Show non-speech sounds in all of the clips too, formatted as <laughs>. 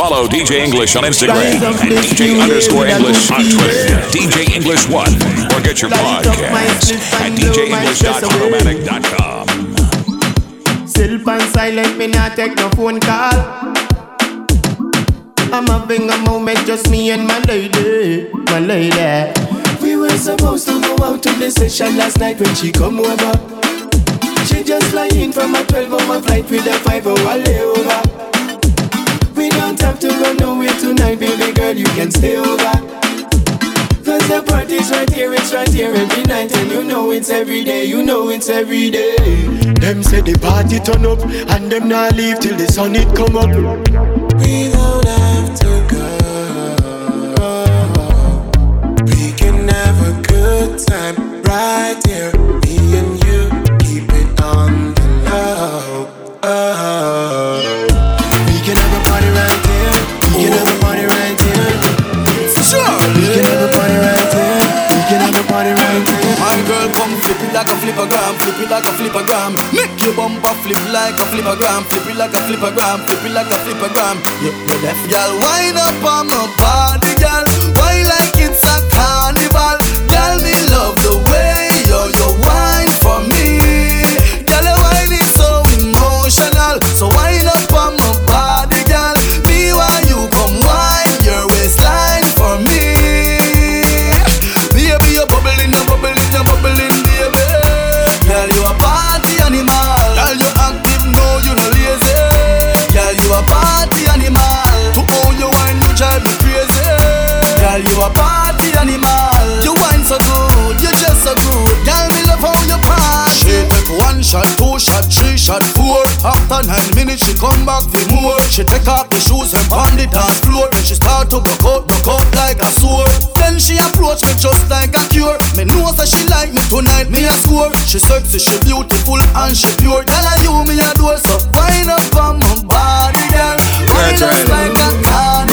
Follow DJ English on Instagram and DJ underscore English on Twitter. DJ English One, or get your podcast at DJEnglish.podomatic.com. Still pan silent, me not take no phone call. I'm having a moment, just me and my lady, my lady. We were supposed to go out to the session last night when she come over. She just fly in from a 12 hour flight with a 5 hour layover. We don't have to go nowhere tonight, baby girl, you can stay over. Cause the party's right here, it's right here every night And you know it's every day, you know it's every day Them say the party turn up And them not leave till the sun it come up We don't have to go We can have a good time right here Me and you keep it on the low oh. Flip it like a flippergram, flip it like a flippergram. Make your bumper flip like a flippergram, flip it like a flippergram, flip it like a flippergram. You, you deaf, girl. Wind up on my body, girl. Why like it's a carnival, girl? Me love the shot, two shot, three shot, four. After nine minutes, she come back for more. She take off the shoes and pound the dance floor. Then she start to broke out, broke out like a sword. Then she approach me just like a cure. Me know that she like me tonight, me a score. She sexy, she beautiful and she pure. Girl, I you me a door, so wind up on my body, girl. Wine just like a carnival.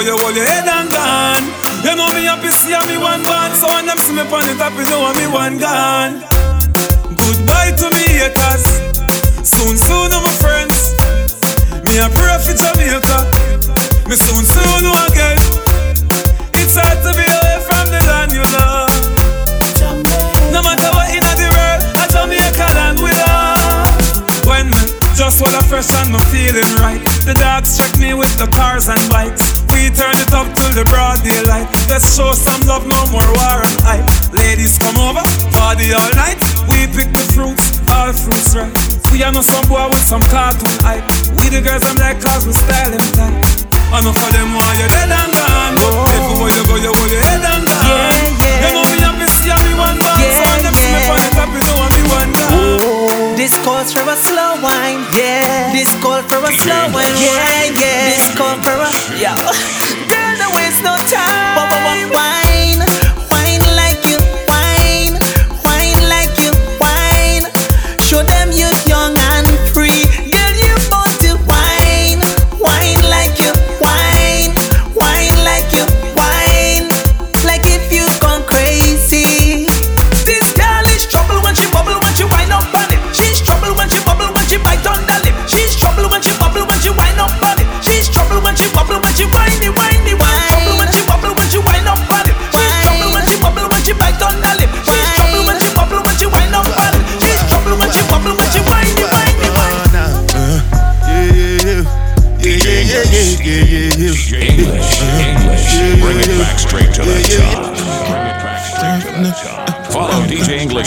Everywhere you hold your head and gone. You know me happy see me one gone So when them see me on the top you know me one gone. Goodbye to me haters. Soon soon my friends. Me a pray for Jamaica. Me soon soon know again. It's hard to be away from the land you love. No matter what in the world A Jamaica land we love When me just while I fresh and me feeling right. The dogs check me with the cars and bikes We turn it up till the broad daylight. Let's show some love, no more war and hype Ladies come over, party all night. We pick the fruits, all fruits right. We are no some boy with some cartoon hype. We the girls I'm like cause we style them tight. I know for them why you're dead and gone. But everywhere you go you hold your head and gone. Yeah, yeah. You know me happy see me one gone So when them see me on the top you know me one gone This calls for a slow wine, yeah. This call for a slow wine, yeah, yeah. This call for a yo. <laughs> Girl, don't waste no time. Wine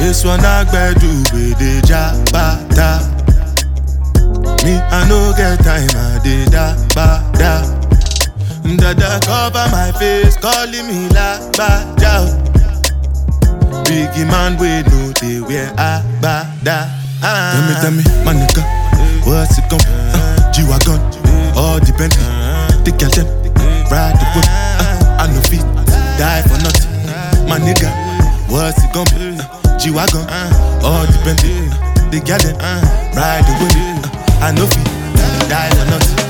This one I better do with the jabata. Me, I no get time, I did that, ba, da. Dada cover my face, calling me like Baja. Biggie man, we know they wear a bada. Ah. Tell me, tell me, my nigga, what's it gon' uh, G-Wagon, all the Bentley, the girl them, ride the whip. Uh, I know feet, die for nothing. My nigga, what's it gon' be? Uh, G-Wagon, all the Bentley, the girl them, ride the whip. Uh, I know feet, die for nothing.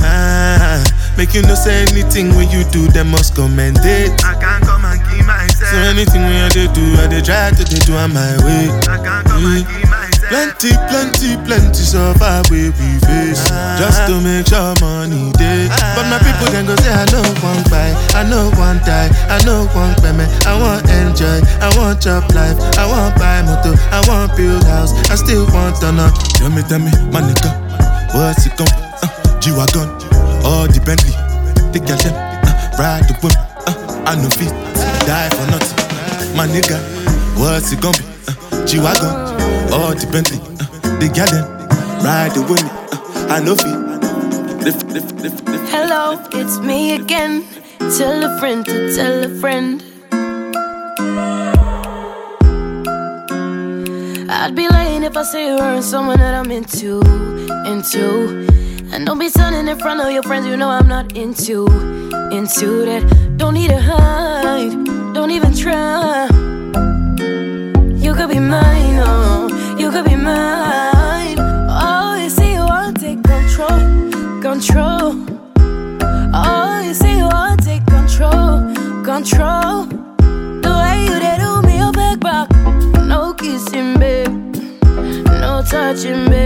Ah, make you no say anything when you do, them must commend it. I can't come and keep myself. So anything when they do, I they try to they do on my way. I can't come and keep myself. Plenty, plenty, plenty suffer way we face. Just to make sure money day But my people can go say I know one buy I know one die I know one payment I want enjoy I want job life. I want buy motor I want build house. I still want to Tell me, tell me, my nigga What's it gon' uh, G-Wagon All the Bentley. The girl uh, Ride the whip. Uh, I know feet Die for nothing. My nigga What's it gonna be? Uh, G-Wagon all the Bentley, uh, the garden, ride the wind. Uh, I know feet. Hello, it's me again. Tell a friend to tell a friend. I'd be lying if I say you weren't someone that I'm into, into. And don't be turning in front of your friends, you know I'm not into, into that. Don't need to hide, don't even try. You could be mine, oh, could be mine. Oh, you see, you want to take control, control. Oh, you see, you want to take control, control. The way you did do me, you back back. No kissing, babe. No touching, babe.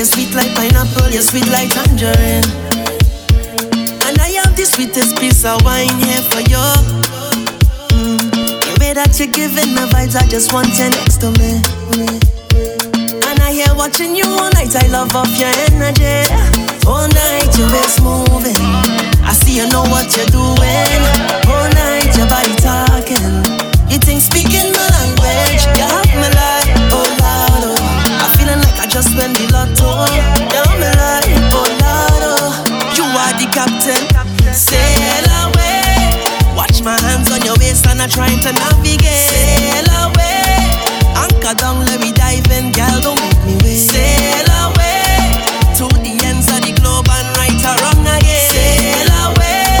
You're sweet like pineapple, you're sweet like tangerine. And I have the sweetest piece of wine here for you. Mm. The way that you're giving me vibes, I just want you next to me. And I hear watching you all night, I love off your energy. All night, your waist moving. I see you know what you're doing. Trying to navigate. Sail away, anchor down, let me dive in, girl, don't make me wait. Sail away to the ends of the globe and right or wrong again. Sail away,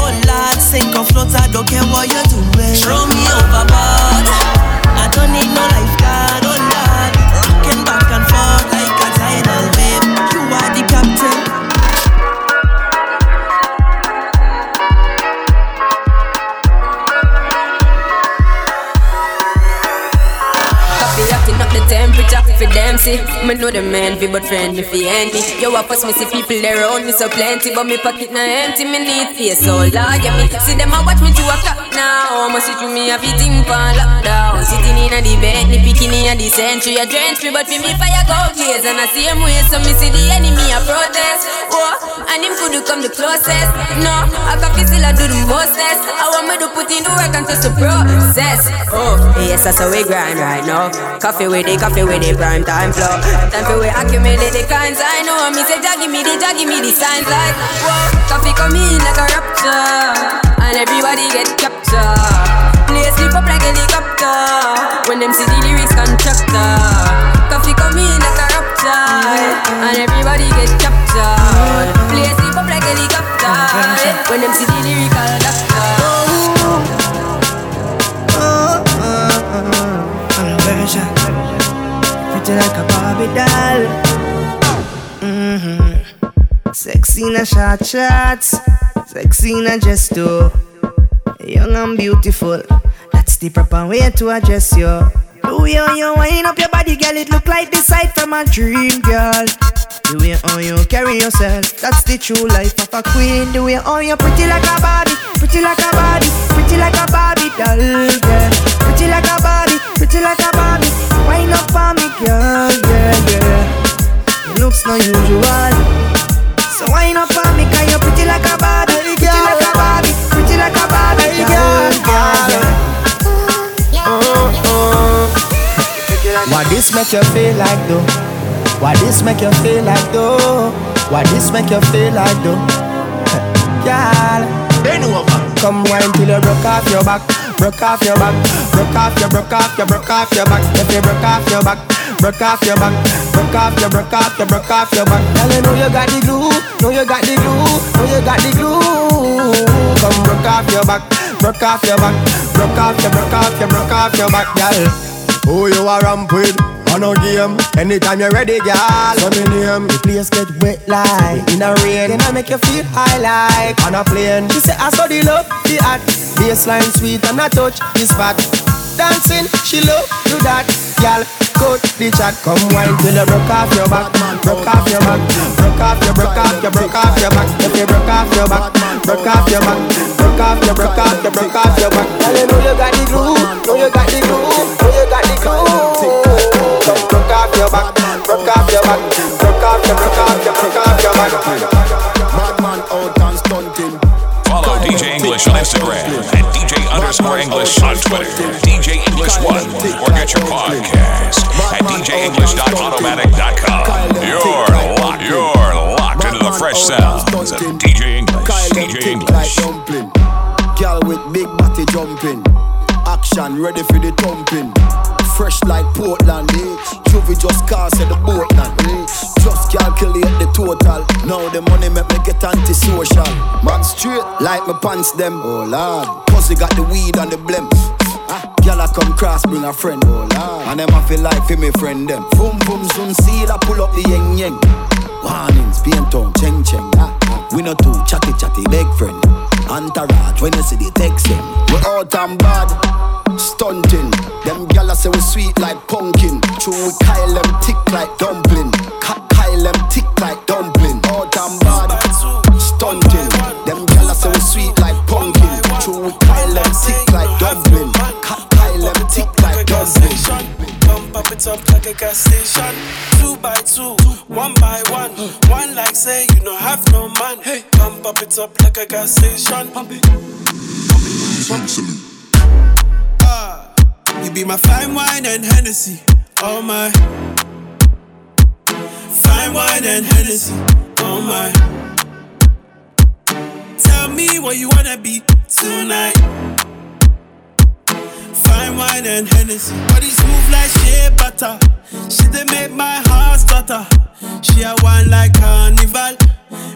oh Lord, sink or float, I don't care what you're doing. Throw me overboard, for. Me know the man fi but friend me fi enemy. Yo, I pass me see people there around me so plenty, but me pocket na empty. Me need face so large. Yeah, me see them a watch me to a clock now. Must see through me a fi think lockdown. Sitting in a the bed, me picking in a the century. A drench me, but fi me fire go blaze and I see him way so me see the enemy a protest. Oh, and him could come the closest. No, I can feel still I do the mostest. I want me to put in the work and just to process. Oh, yes, that's how we grind right now. Coffee with the coffee with the prime time flow. Time for we accumulate the kinds I know. Me say, Jah give me the, Jah give me the signs like, whoa. Coffee come in like a rapture, and everybody get captured. Play sleep up like helicopter when them see the lyrics constructor. Coffee come in like a rapture, and everybody get captured. Helicopter when them see the lyrical doctor. Oh, oh, oh, on a version. Pretty like a Barbie doll. Mm-hmm. Sexy in a short shots. Sexy in a gesto. Young and beautiful. That's the proper way to address you. Way how you wind up your body, girl, it look like the sight from a dream, girl. The way how you carry yourself, that's the true life of a queen. The way how you pretty like a Barbie, pretty like a Barbie, pretty like a Barbie doll, girl. Pretty like a Barbie, pretty like a Barbie. Wind up for me, girl, yeah, yeah. Your looks not usual. So wind up for me, cause you're pretty like a Barbie, pretty like a Barbie, pretty like a Barbie, girl, girl, yeah. Uh, uh. Why this make you feel like though? Why this make you feel like though? Why this make you feel like though? Girl, bend over. Come wine till you broke off your back, broke off your back, broke off your, broke off your, broke off your back. If you broke off your back, broke off your back, broke off your, broke off your, broke off your back. Girl, you know you got the glue, know you got the glue, know you got the glue. Come broke off your back, broke off your back, broke off your, broke off your, broke off your back, girl. Who you are ramp with? On a game, anytime you're ready, girl. So me name, the place get wet like in a rain. Then I make you feel high like on a plane. She say I saw the love, the art, baseline sweet and I touch the spot. Dancing, she love do that, girl. Cut the chat, come wine till you broke off your back, broke off your back, broke off your, broke off your, broke off your back. If you broke off your back, broke off your back, broke off your, broke off your, broke off your back. Girl, you know you got the glue, know you got the glue, know you got the glue. Come broke off your back, broke off your back, broke off your, broke off your, broke off your back. Madman out and stunting. Follow DJ English on Instagram and DJ underscore English on Twitter. DJ English One or get your podcast at DJEnglish.podomatic.com. You're locked. You're locked into the fresh sounds of DJ English. DJ English. Girl with big body jumping. Action ready for the thumping. Fresh like Portland, eh? Juvie just cast at the boat land, eh? Just calculate the total. Now the money make me get antisocial. Man straight like my pants them. Oh lord, pussy got the weed and the blem. Ah, Girl I come cross, bring a friend. Oh lord, and them I feel like for me friend them. Boom boom soon see I pull up the yeng yeng. Warnings, paint town, cheng cheng. Ah. We no too chatty chatty, big friend. Entourage, when you see the text him. We out and bad, stunting. Them gyal say we sweet like pumpkin. True, we Kyle them thick like dumpling. Ka- Kyle them thick like dumpling. Out and bad, stunting. Up it up like a gas station. Two by two, one by one. One like say you no have no man. Hey, pump up it up like a gas station. Pump it. Ah, you be my fine wine and Hennessy. Oh my. Fine wine and Hennessy. Oh my. Tell me what you wanna be tonight. Wine and Hennessy. Body smooth like shea butter. She dey make my heart stutter. She a wine like carnival.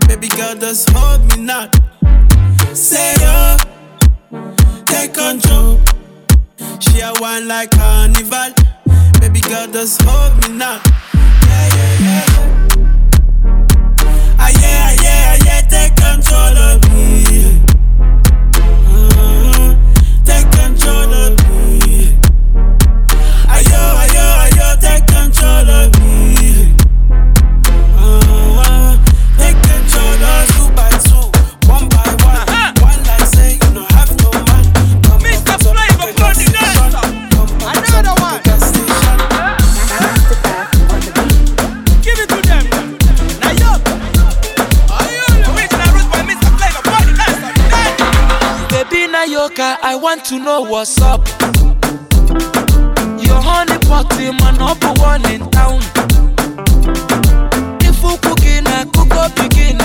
Baby girl, just hold me not. Say yo, take control. She a wine like carnival. Baby girl, just hold me now. Yeah, yeah, yeah. Ah, yeah, ah, yeah, ah, yeah, take control of want to know what's up. Your honey pot my number one in town. If you cooking, I cook up, begin,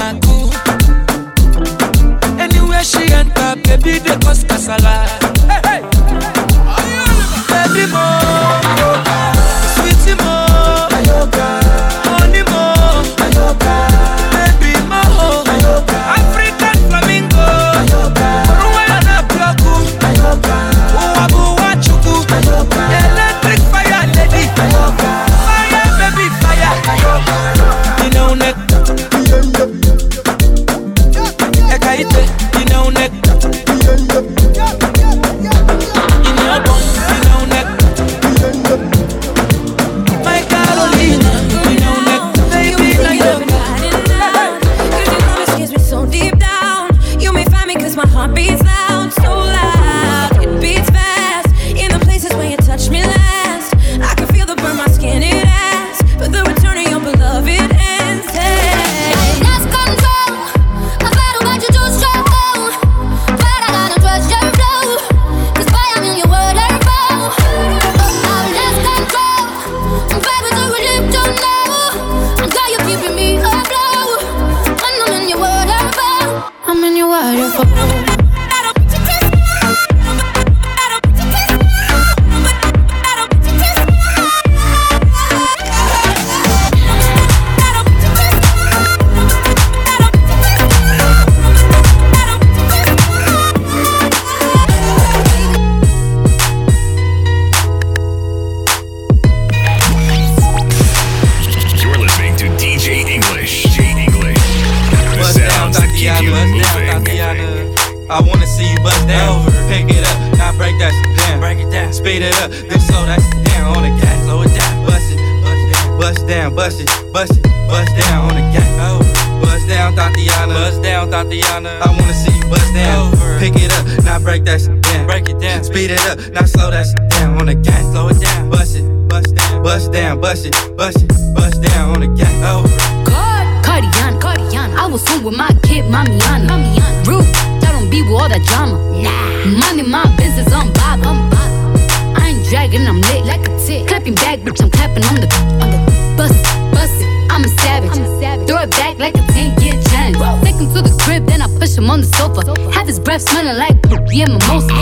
Mamiana. Mamiana. Rude, I don't be with all that drama. Nah. Money, my business, I'm bob. I'm bob. I ain't dragging, I'm lit like a tick. Clapping back, bitch, I'm clapping on the on the bust, it, bust it. I'm a savage. I'm a savage. Throw it back like a 10 year challenge. Take him to the crib, then I push him on the sofa. Have his breath smelling like yeah, mimosa.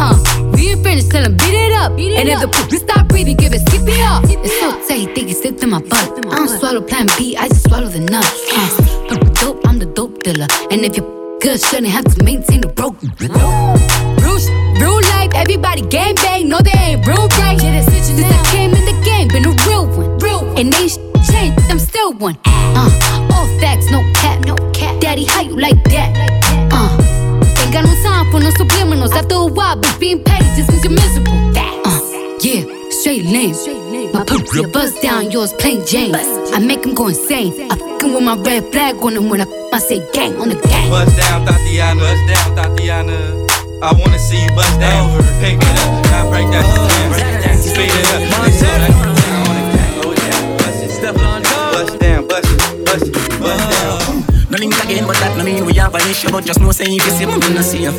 Uh, we ain't finished, tell him beat it up. and if the poopy stop breathing, give it CPR. It's so tight, think he slipped in my butt. I don't swallow plan B, I just swallow the nut. Uh, dealer. And if you good, shouldn't have to maintain the broke. Bruce, real life, everybody gang bang, no they ain't real right. Yeah, that's Since I came in the game, been a real one. Real one. And they sh- changed, I'm still one. Uh, all facts, no cap, no cap. Daddy, how you like that? Uh, ain't got no time for no subliminals. After a while, but being petty just means you're miserable. Uh, yeah, straight lame. My purple your buzz down, yours plain Jane. I make him go insane. I fucking with my red flag on him when I, I say gang on the gang. Bust down, Thotiana. Bust down, Thotiana. I wanna see you bust down. Pick it up, now break that shit down. Break it down. Speed it up, then slow that shit down on the gas. Slow it bust it, step on Bust down, bust it, bust it, bust down. No link again, but that no mean we have an issue. But just know say if you see me, we no see you.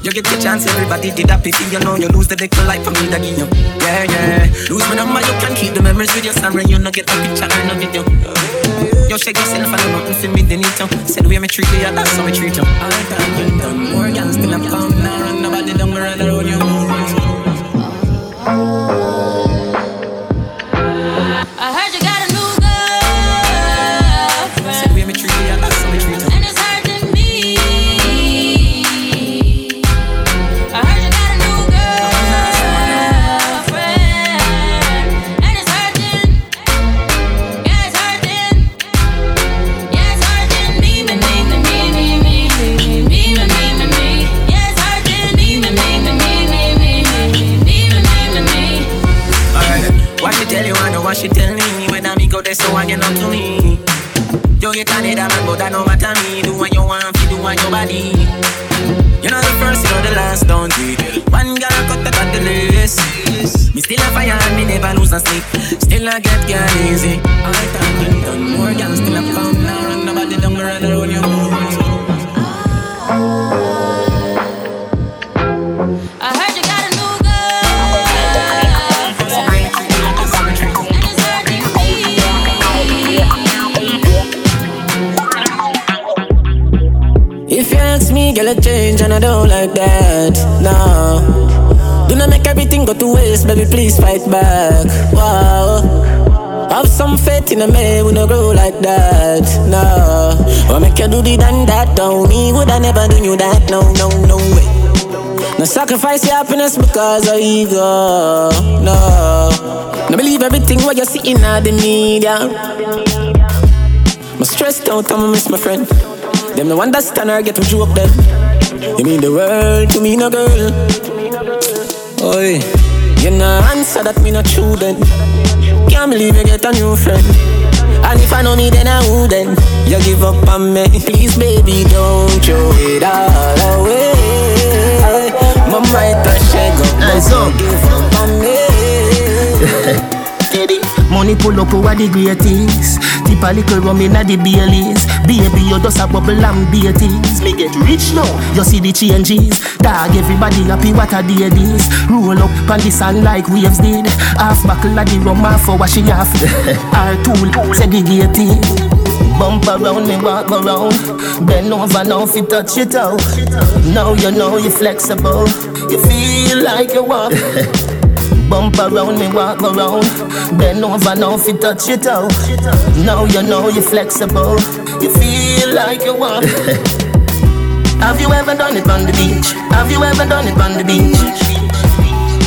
You get your chance, everybody did that pity. You know you lose the for life for me give you. Yeah, yeah. Lose my number, you can keep the memories with your son you no get a picture or no video. You shake yourself and know nothing for me, they need you. Said we me treat you, yeah, that's how we treat you. All the time you done, more girls still I'm coming around. Nobody don't run around you. I body. You know the first, you know the last, don't we? One girl cut the cut the list. Me still a fire and me never lose a sleep. Still I get girl easy. Alright, I'm done. More girls still a come now, and nobody don't run around you. Girl, a change and I don't like that. No. Do not make everything go to waste, baby, please fight back. Wow. Have some faith in a man, we no grow like that. No. Or make you do the done that, don't me, would I never do you that? No, no, no way. No sacrifice your happiness because of ego. No. No believe everything what you see in the media. I'm stressed out, I'ma miss my friend. Them no understand or get you up then. You mean the world to me, no girl. Oi, you no answer that me no true then. Can't believe you get a new friend. And if I know me, then I wouldn't. You give up on me, please, baby, don't throw it all away. My might touch shake up, but don't give up on me. <laughs> Money pull up over the greatest. Tip a little rum inna the Baileys. Baby, you just a bubble and beaties. Me get rich now, you see the changes. Dog, everybody happy what a day this. Roll up on the sun like waves did. Half buckle of the rum, half for wash it off. <laughs> Our tool segregated. Bump around me, walk around. Bend over now, if you touch it out. Now you know you're flexible. You feel like you walk. <laughs> Bump around me, walk around. Bend over now if you touch it out. Now you know you're flexible. You feel like you want. <laughs> Have you ever done it on the beach? Have you ever done it on the beach?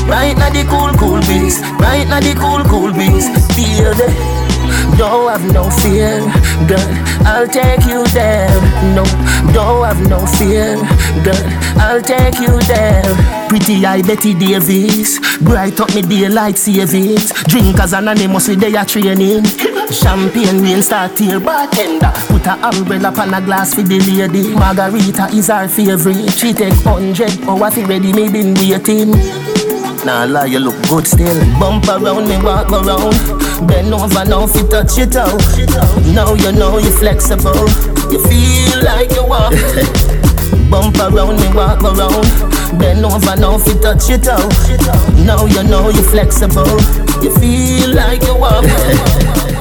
Right now the cool, cool breeze. Right now the cool, cool breeze. Feel the don't have no fear, girl. I'll take you there. No, don't have no fear, girl. I'll take you there. Pretty eye Bette Davis, bright up me daylight savings. Drinkers anonymous with their training. Champagne rain start here, bartender. Put a umbrella upon a glass for the lady. Margarita is our favorite. She take hundred oh, hour fi ready, me been waiting. Nah lie, you look good still. Bump around me, walk around. Bend over now, fi touch it out. Now you know you're flexible. You feel like you walk. <laughs> Bump around me, walk around. Bend over now, fi touch it out. Now you know you're flexible. You feel like you walk. <laughs>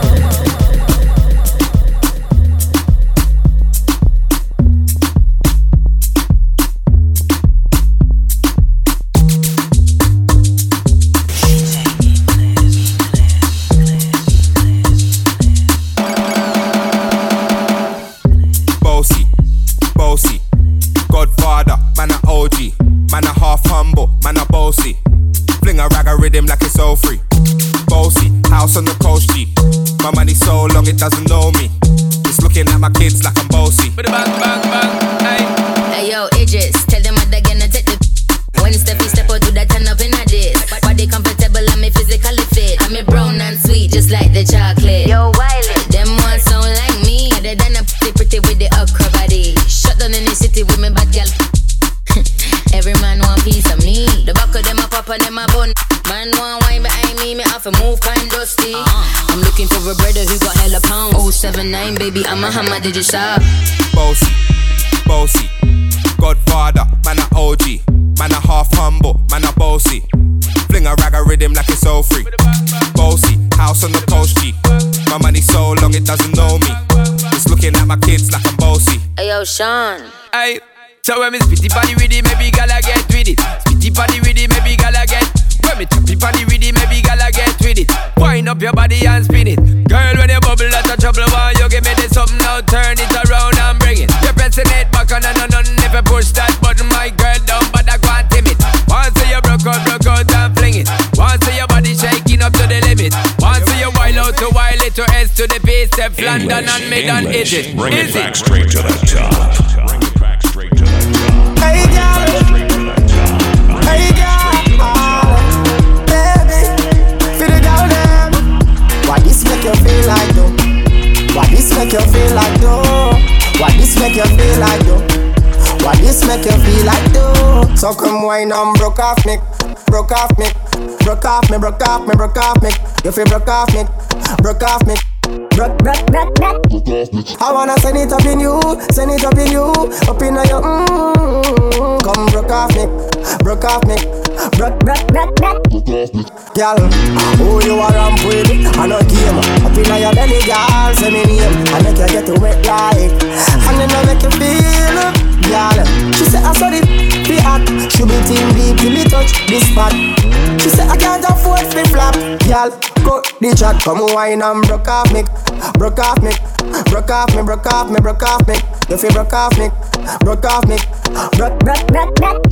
baby, I'm a hammer, did you shop? Bossy, bossy, Godfather, man a OG, man a half humble, man a bossy. Fling a rag a rhythm like it's all free. Bossy, house on the coast G. My money so long it doesn't know me. It's looking at my kids like I'm bossy. Hey yo, Sean Aye. So when me spitty body with it, maybe gala get with it. Spitty body Turn it around and bring it. You're pressing it back on and on and if you push that button, my girl down, but I can't timid. Once you broke out, broke out and fling it. Once your body shaking up to the limit. Once you wild out to wild it to S to the base, step London and mid and hit it. Bring it Is back straight to the top. Bring it back straight to the top. Hey girl, hey girl, baby, feel the girl them. Why this make you feel like though? Make you feel like though? Why this make you feel like though? Why this make you feel like though? So come wine and broke off me, broke off me, broke off me, broke off me, broke off me. You feel broke off me, broke off me. Broke, broke, broke, broke. I wanna send it up in you, send it up in you, up in your mm. Come broke off me, broke off me, Brot, brot, brot, brot. Girl, who you are ramp with? I know game. Up inna your belly, girl, say me name. I make you get wet like, and then I make you feel girl. She say I saw it, be hot. She be team deep till me touch this spot. She say I can't afford flip flop, girl. Cut the chat, come wine and broke off me, broke off me, broke off me, broke off me, broke off me. You feel broke off me, broke off me, broke, broke, broke, broke.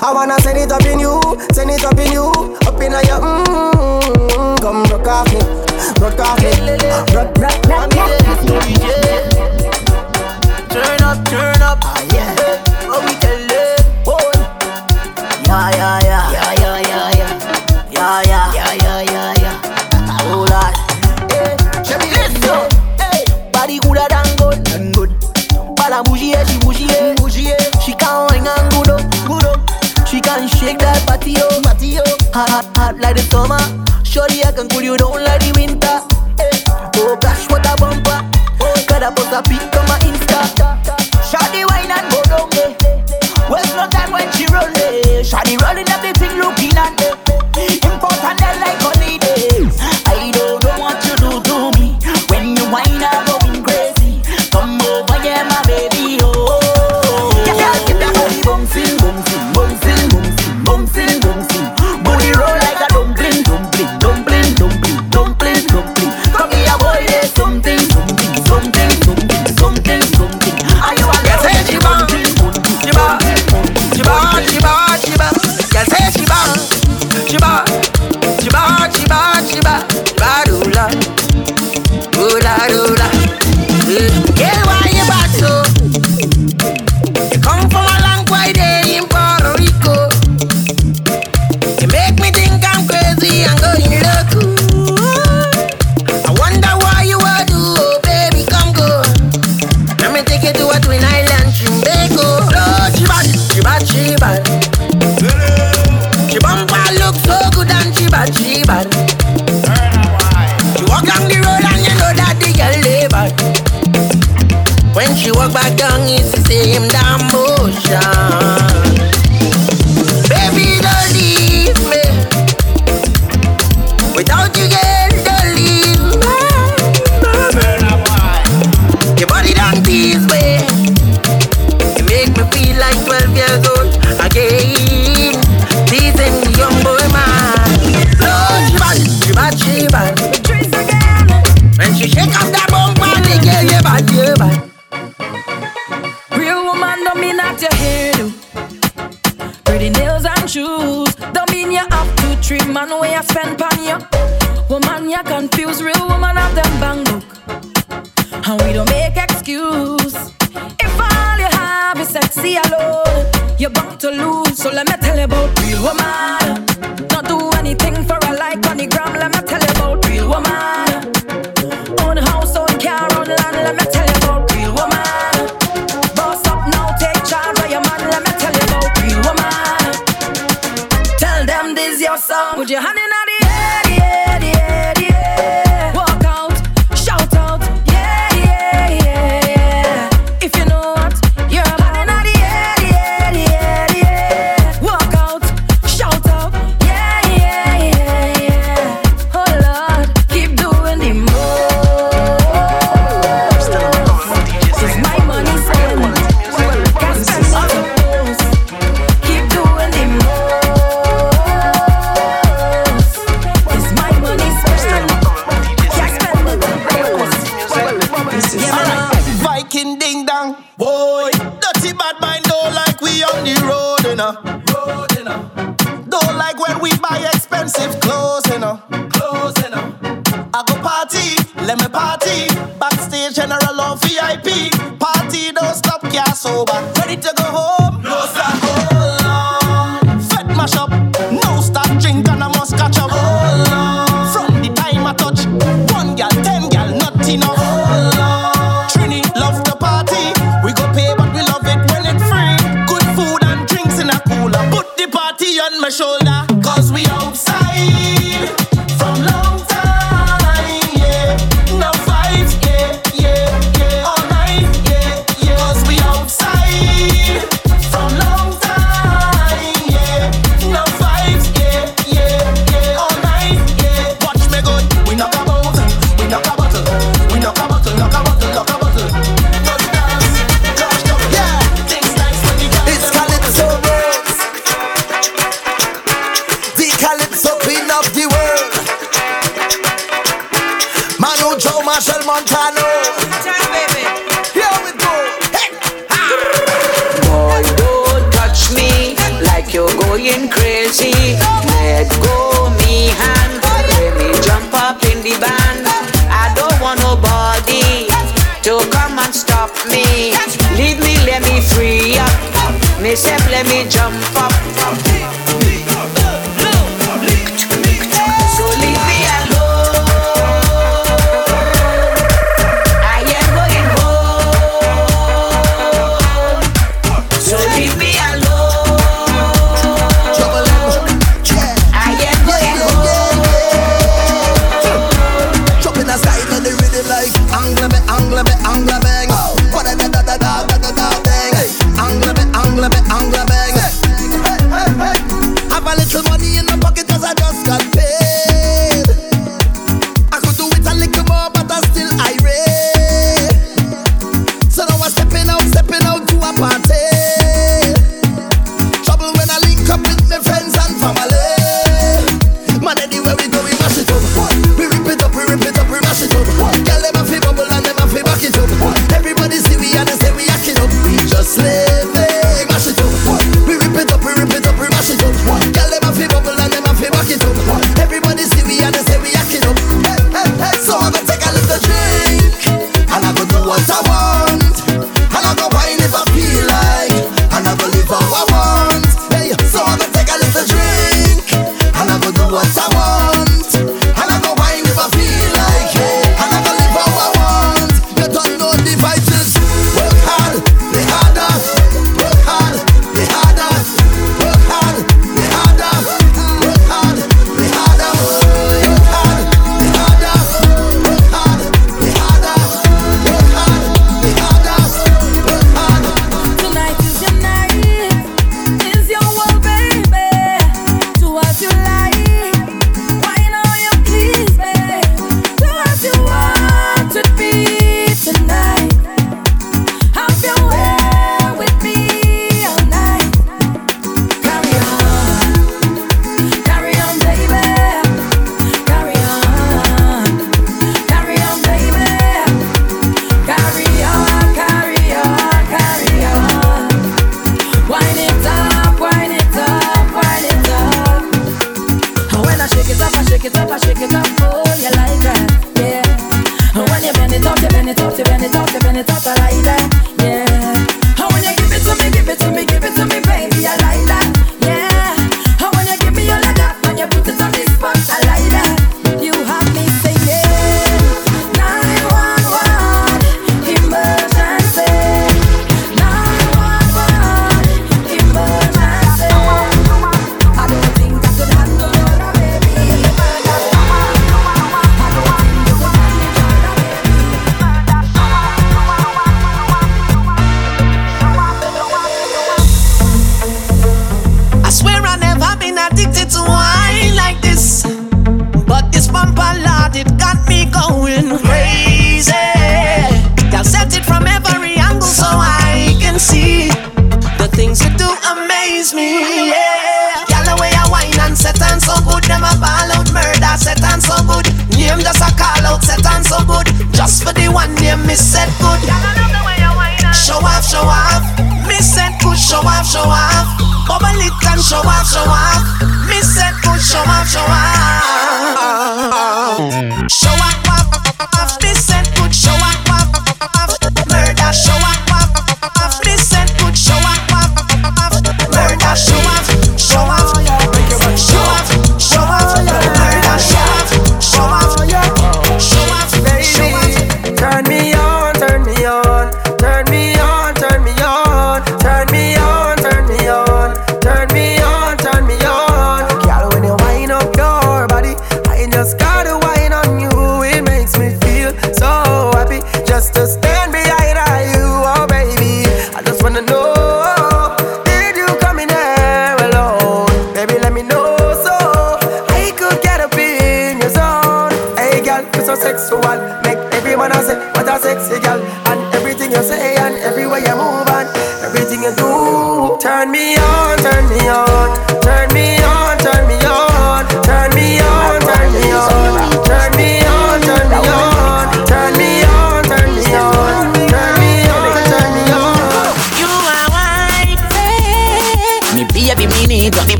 I wanna send it up in you, send it up in you, up in your mm. Mm-hmm. Come broke off me, broke off me, broke, broke, broke, broke. Turn up, turn up, ah, yeah. Oh, we tell live, oh. yeah, yeah, yeah. yeah. Matio, Matio, hot, hot like the summer. Surely I can cool you down like the winter. Hey. Oh gosh, what a bumper. Oh, gotta post a pic on my Insta. Shawty wine and go down there. Waste no time when she roll there. Eh. Shawty rolling up the thing, looking at it. Important like honey. I don't know what you do to me when you wine crazy. Come over, yeah, my baby, oh. Yeah, yeah, give that body bouncing, bouncing, bouncing.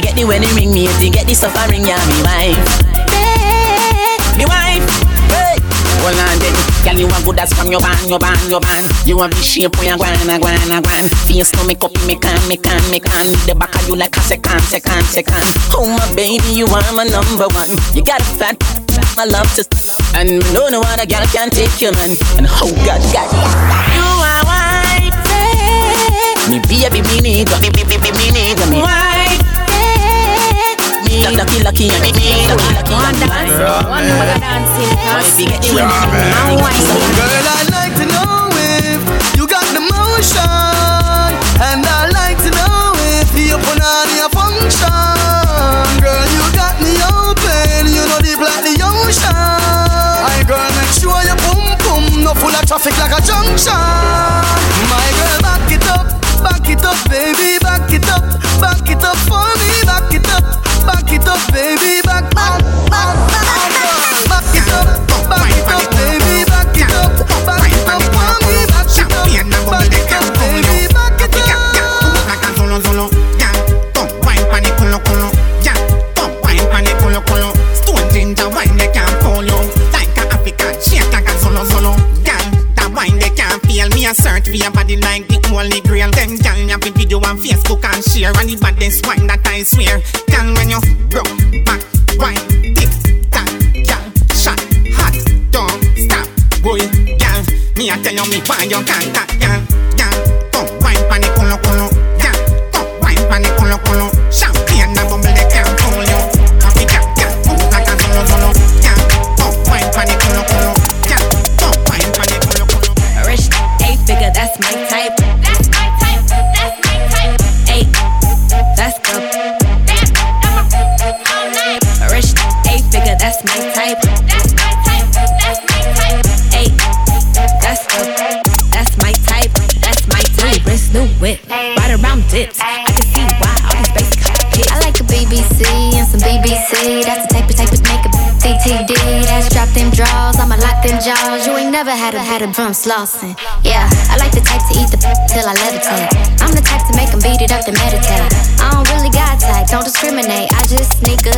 You get the wedding ring, me you get the stuff I ring, yeah, me wife. Me wife. Hey. Hold on then, girl you want good as from your band, your band, your band. You want the shape where you gwan, a gwan, a gwan. Face no make up, me can, me can, me can. The back of you like a second, second, second. Oh my baby, you are my number one. You got a fat, my love to, and no no other girl can take you man. And oh God, God, you are wife. Me baby, me need, me, me, me need, me wife. Me lucky, lucky, and me lucky, lucky, One dance, one more dancing. Wife, you get the wedding And wine. Girl, I'd like to know if you got the motion, and I'd like to know if you put on your function. Girl, you got me open, you know deep like the ocean. My girl, make sure your boom boom no full of traffic like a junction. My girl, back it up, back it up, baby, back it up, back it up for baby, back, it up, back it up, baby, back it up, back it up for back it up, back it up, baby, wine pan the culo, culo, yeah. Come wine pan the culo, culo. Stone ginger wine a a yeah. That wine they can't feel me a search for your body like the holy grail. Them gal have the video on Facebook and share and the baddest wine that I swear. Gal when you broke Me I tell you me whip, right around dips. I can see why all these basic hits. I like a BBC and some BBC. That's the type of type of make a TTD. That's drop them draws, I'ma lock them jaws. You ain't never had a had a drum slossing. Yeah, I like the type to eat the till I levitate. I'm the type to make them beat it up to meditate. I don't really got type, don't discriminate. I just sneak a.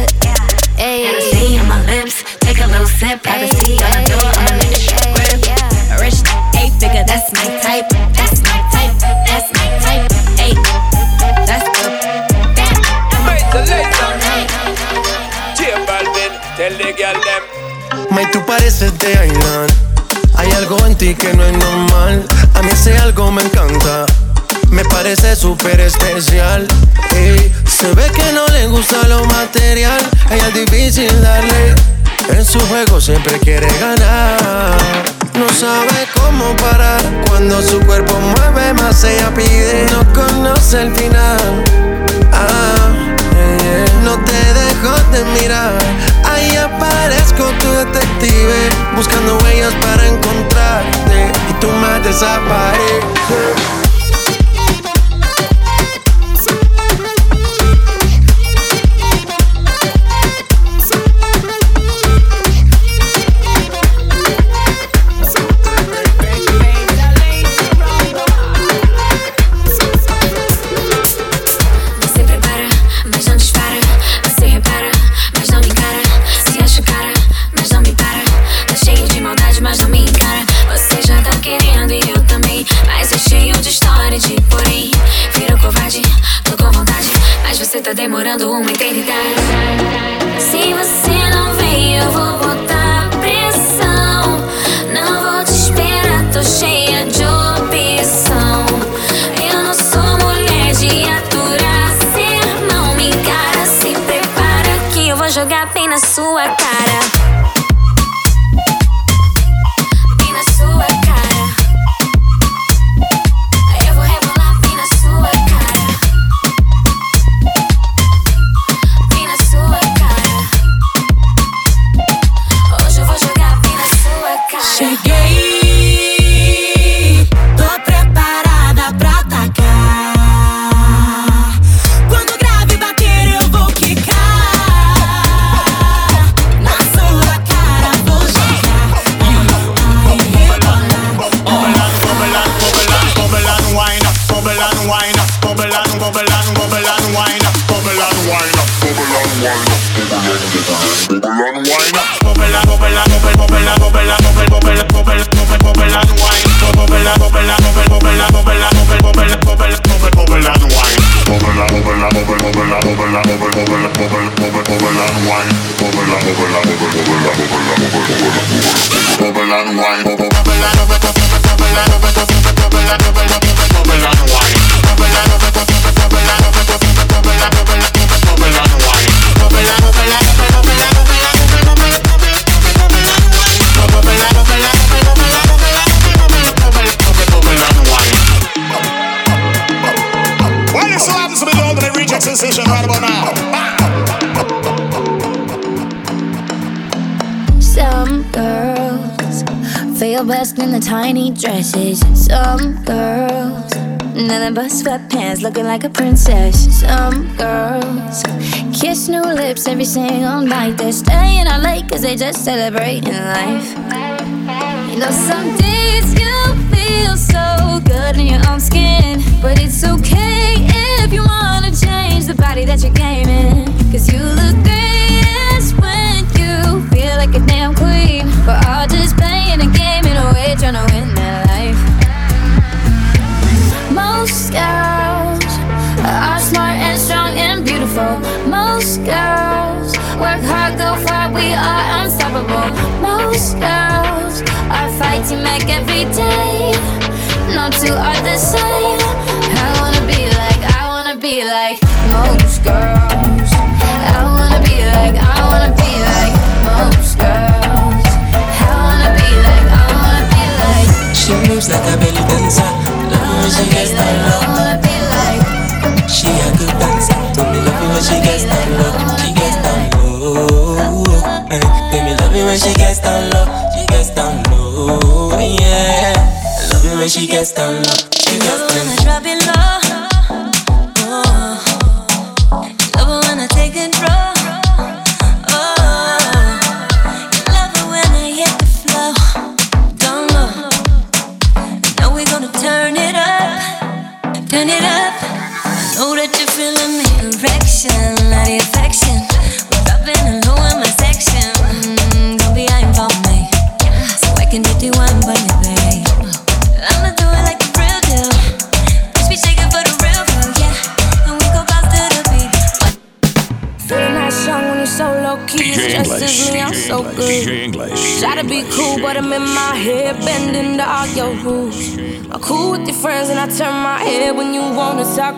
Hey. Hennessy on my lips, take a little sip. Privacy on the door, I'ma let the shit rip. Rich eight figure, that's my type. That's my type. May, tú pareces de Ainan. Hay algo en ti que no es normal. A mí ese algo me encanta. Me parece súper especial. Se ve que no le gusta lo material. Ella es difícil darle. En su juego siempre quiere ganar. No sabe cómo parar. Cuando su cuerpo mueve más, ella pide. No conoce el final. Ah. No te dejo de mirar. Ahí aparezco tu detective. Buscando huellas para encontrarte. Y tú más desapareces. Like a princess. Some girls kiss new lips every single night. They're staying out late cause they just celebrating life. Be like most girls. I wanna be like, I wanna be like most girls. I wanna be like, I wanna be like. She moves like a belly dancer. Love when she gets down I low. wanna be like. She a good dancer. Tell me love it when she gets down low. She gets down low. Eh, Tell me love it when she gets down low. She gets down low. Yeah. I love it when she gets down low. She gets Love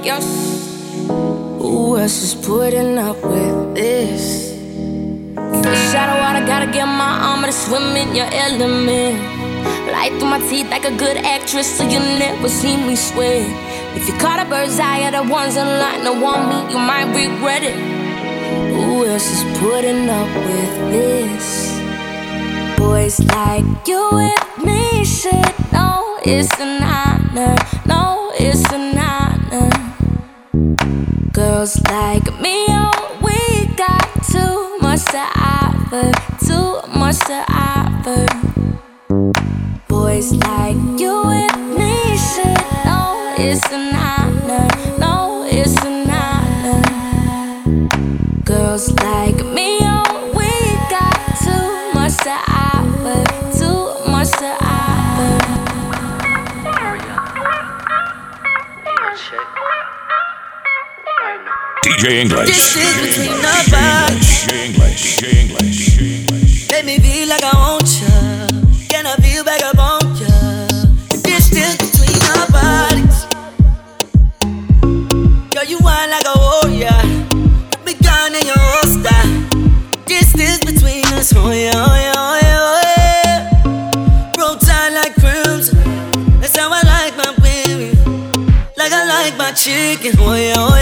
wanna talk your. s- Who else is putting up with this? Of water, gotta get my armor to swim in your element. Light through my teeth like a good actress, so you never see me sweat. If you caught a bird's eye the ones in line that want me, you might regret it. Who else is putting up with this? Boys like you and me should know it's an honor. No, it's an. Girls like me, oh, we got too much to offer, too much to offer. Boys like you and me should know it's DJ English. This is between our bodies. English. DJ English. Make me feel like I want you. Can I feel back up on you? Distance between our bodies. Girl, you whine like a warrior. Put me down in your holster. Distance between us. Oh yeah, oh yeah, oh yeah, oh yeah. Roll tight like crimson. That's how I like my baby. Like I like my chicken. Oh yeah, oh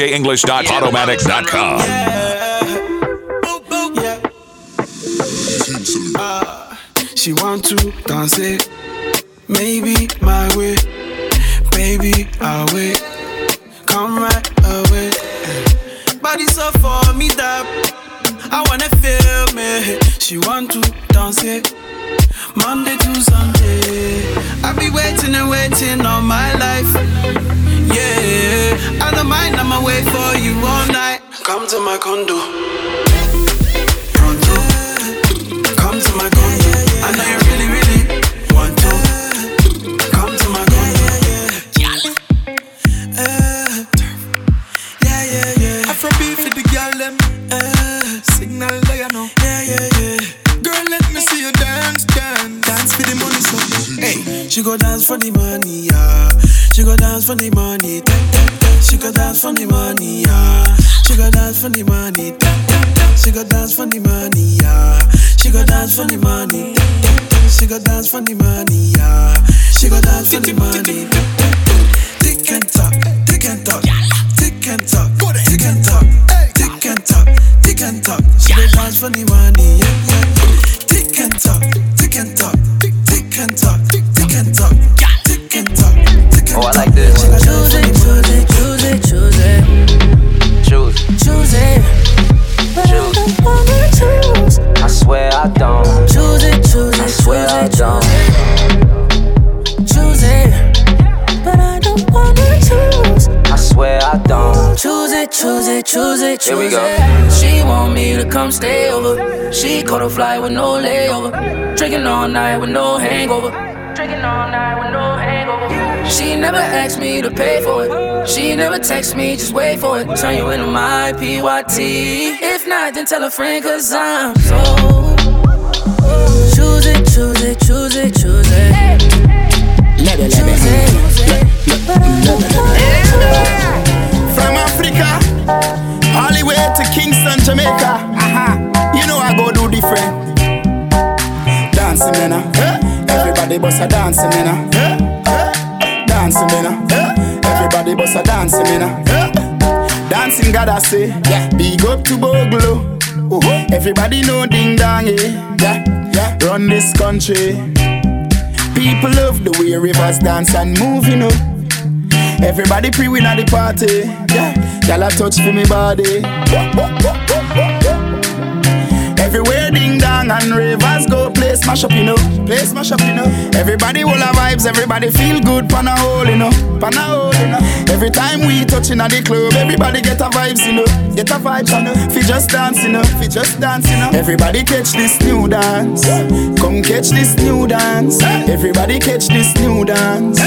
at DJEnglish.podomatic.com. money. She go dance for the money, yeah. She go dance for the money. She go dance for the money, yeah. She go dance for the money. Tick and talk, tick and talk, tick and talk, tick and talk, tick and talk, tick and talk. She go dance for the money, yeah, yeah. Tick and talk, tick and talk, tick and talk, tick and talk, tick and talk. Oh, I like this. Swear I choose it, choose it. But I don't wanna choose. I swear I don't. Choose it, choose it, choose it, choose Here we go. it. She want me to come stay over. She caught a flight with no layover. Drinking all night with no hangover. Drinking all night with no hangover. She never asked me to pay for it. She never text me, just wait for it. Turn you into my PYT. If not, then tell a friend, cause I'm so. Choose it, choose it, choose it, choose it. Choose it. But I don't wanna. From Africa, all the way to Kingston, Jamaica. Aha. You know I go do different. Dancing, man. uh. Everybody bust a dancing, man. uh. Dancing, man. uh. Everybody bust a dancing, man. Dancing, God, I say. Yeah. Big up to Boglo. Everybody know ding dong, eh? Yeah, yeah. Run this country. People love the way rivers dance and move, you know. Everybody pre win at the party. Yeah, y'all a touch for me body. Everywhere ding dong and rivers go play smash up, you know. Play smash up, you know. Everybody will have vibes, everybody feel good, pan a hole, you know. Pan a hole, you know. Every time we touching at the club, everybody get a vibes, you know. Get a vibes, you know. Fi just dance, you know. Fi just dance, you know. Everybody catch this new dance. Come catch this new dance. Everybody catch this new dance.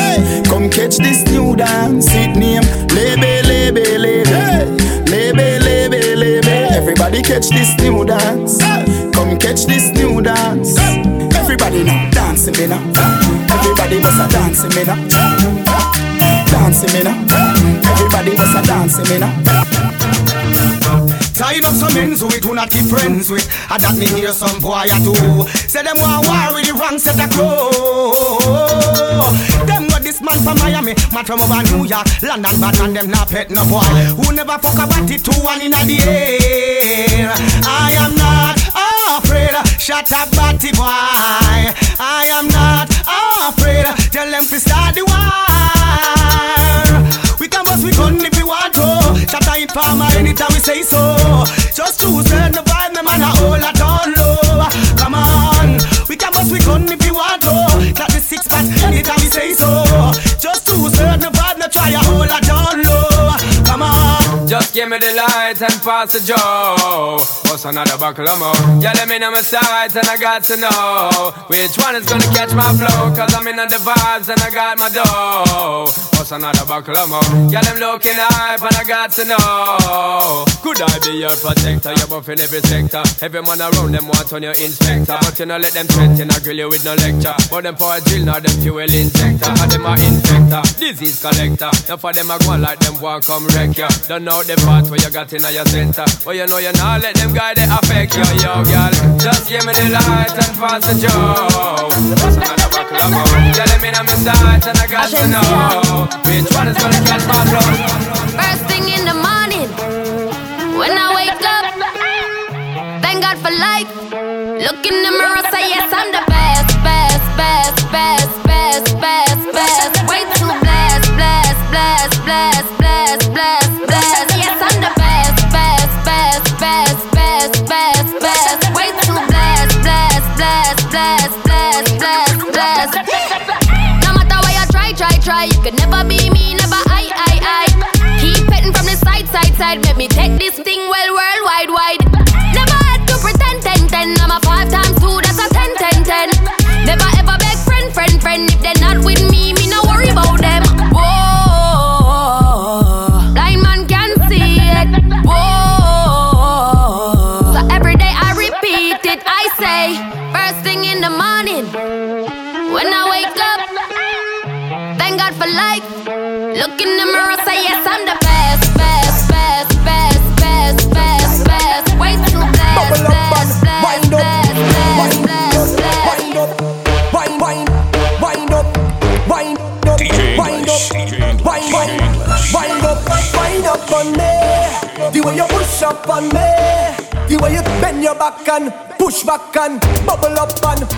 Come catch this new dance. It name Lebe, Lebe, Lebe. Lebe, Lebe, Lebe. Everybody catch this new dance. Come catch this new dance. Dancing me now. Everybody was a dancing me now. Dancing me now. Everybody was a dancing me now. Tying up some ends with who not keep friends with. I that me hear some boy a do. Say them want war with the wrong set of crow. Them got this man from Miami, man from over New York, London, but man them not pet no boy. Who never fuck about it two one in the air. I am not afraid. Shut up, batty boy. I am not afraid. Tell them to start the war. We can bust we gun if we want to. Shut up farmer anytime we say so. Just choose turn the vibe, the man a hold a down low. Come on, we can bust we gun if we want to. Got the six pack anytime we say so. Just choose turn the vibe, no try a hold a down low. Come on. Just give me the light and pass the joe. What's another buckle of more? Yeah, let me know my sights and I got to know which one is gonna catch my flow. Cause I'm in the vibes and I got my dough. What's another buckle of more? Yeah, them looking hype and I got to know. Could I be your protector? You're buff every sector. Every man around them want on your inspector. But you know, let them threaten, I grill you with no lecture. But them for a drill, now them fuel injector. And them a infector, disease collector. Now for them, I go like them want come wreck ya. Don't know the part where you got in your center. But you know you not let them guy they affect yo, girl. Just give me the light and pass the joke. What's another buckle of more? Yeah, let me know my sights and I got to know which one is gonna catch my. First thing in the morning, when I wake up, thank God for life. Look in the mirror, say yes, I'm the best, best, best, best, best, best, best. Way too blessed, blessed, blessed, blessed, blessed, blessed, blessed. Blessed. No matter what you try, try, try, you could never be me, never I, I, I. Keep petting from the side, side, side. Make me take this thing well, worldwide, wide. And push back and bubble up and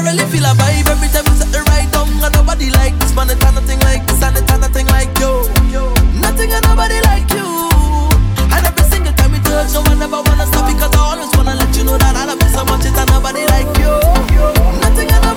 I really feel a vibe every time you set the right down. And nobody like this man, it's nothing like this, and it's nothing like you. Nothing and nobody like you. And every single time you touch, no one ever wanna stop because I always wanna let you know that I love you so much, it's nobody like you. Nothing and nobody.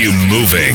You moving.